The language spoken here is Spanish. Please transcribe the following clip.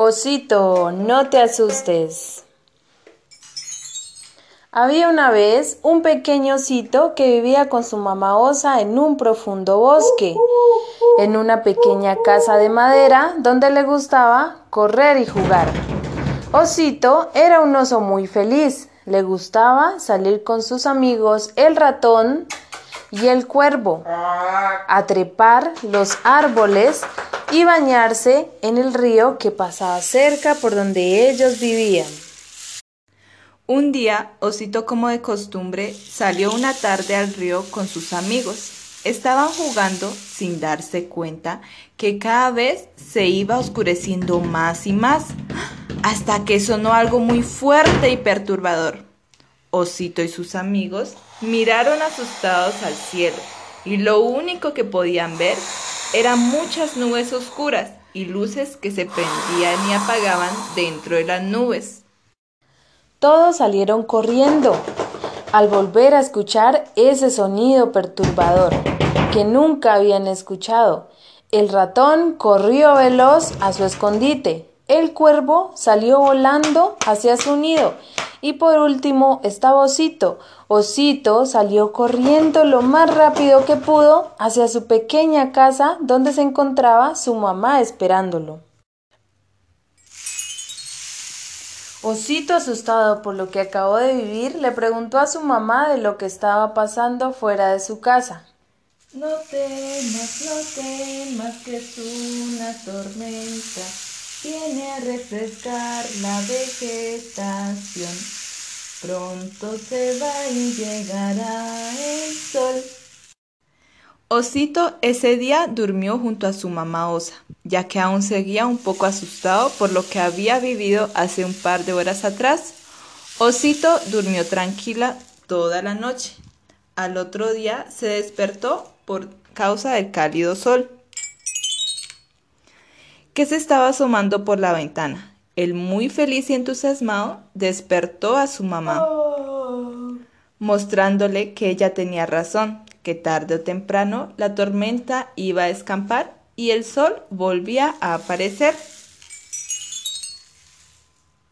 Osito, no te asustes. Había una vez un pequeño osito que vivía con su mamá osa en un profundo bosque, en una pequeña casa de madera donde le gustaba correr y jugar. Osito era un oso muy feliz, le gustaba salir con sus amigos el ratón y el cuervo, a trepar los árboles y bañarse en el río que pasaba cerca por donde ellos vivían. Un día, Osito como de costumbre, salió una tarde al río con sus amigos. Estaban jugando sin darse cuenta que cada vez se iba oscureciendo más y más, hasta que sonó algo muy fuerte y perturbador. Osito y sus amigos miraron asustados al cielo y lo único que podían ver eran muchas nubes oscuras y luces que se prendían y apagaban dentro de las nubes. Todos salieron corriendo al volver a escuchar ese sonido perturbador que nunca habían escuchado. El ratón corrió veloz a su escondite. El cuervo salió volando hacia su nido y por último estaba Osito. Osito salió corriendo lo más rápido que pudo hacia su pequeña casa donde se encontraba su mamá esperándolo. Osito, asustado por lo que acabó de vivir, le preguntó a su mamá de lo que estaba pasando fuera de su casa. No temas, no temas que es una tormenta viene a refrescar la vegetación. Pronto se va y llegará el sol. Osito ese día durmió junto a su mamá osa, ya que aún seguía un poco asustado por lo que había vivido hace un par de horas atrás. Osito durmió tranquila toda la noche. Al otro día se despertó por causa del cálido sol que se estaba asomando por la ventana. El muy feliz y entusiasmado despertó a su mamá, mostrándole que ella tenía razón, que tarde o temprano la tormenta iba a escampar y el sol volvía a aparecer.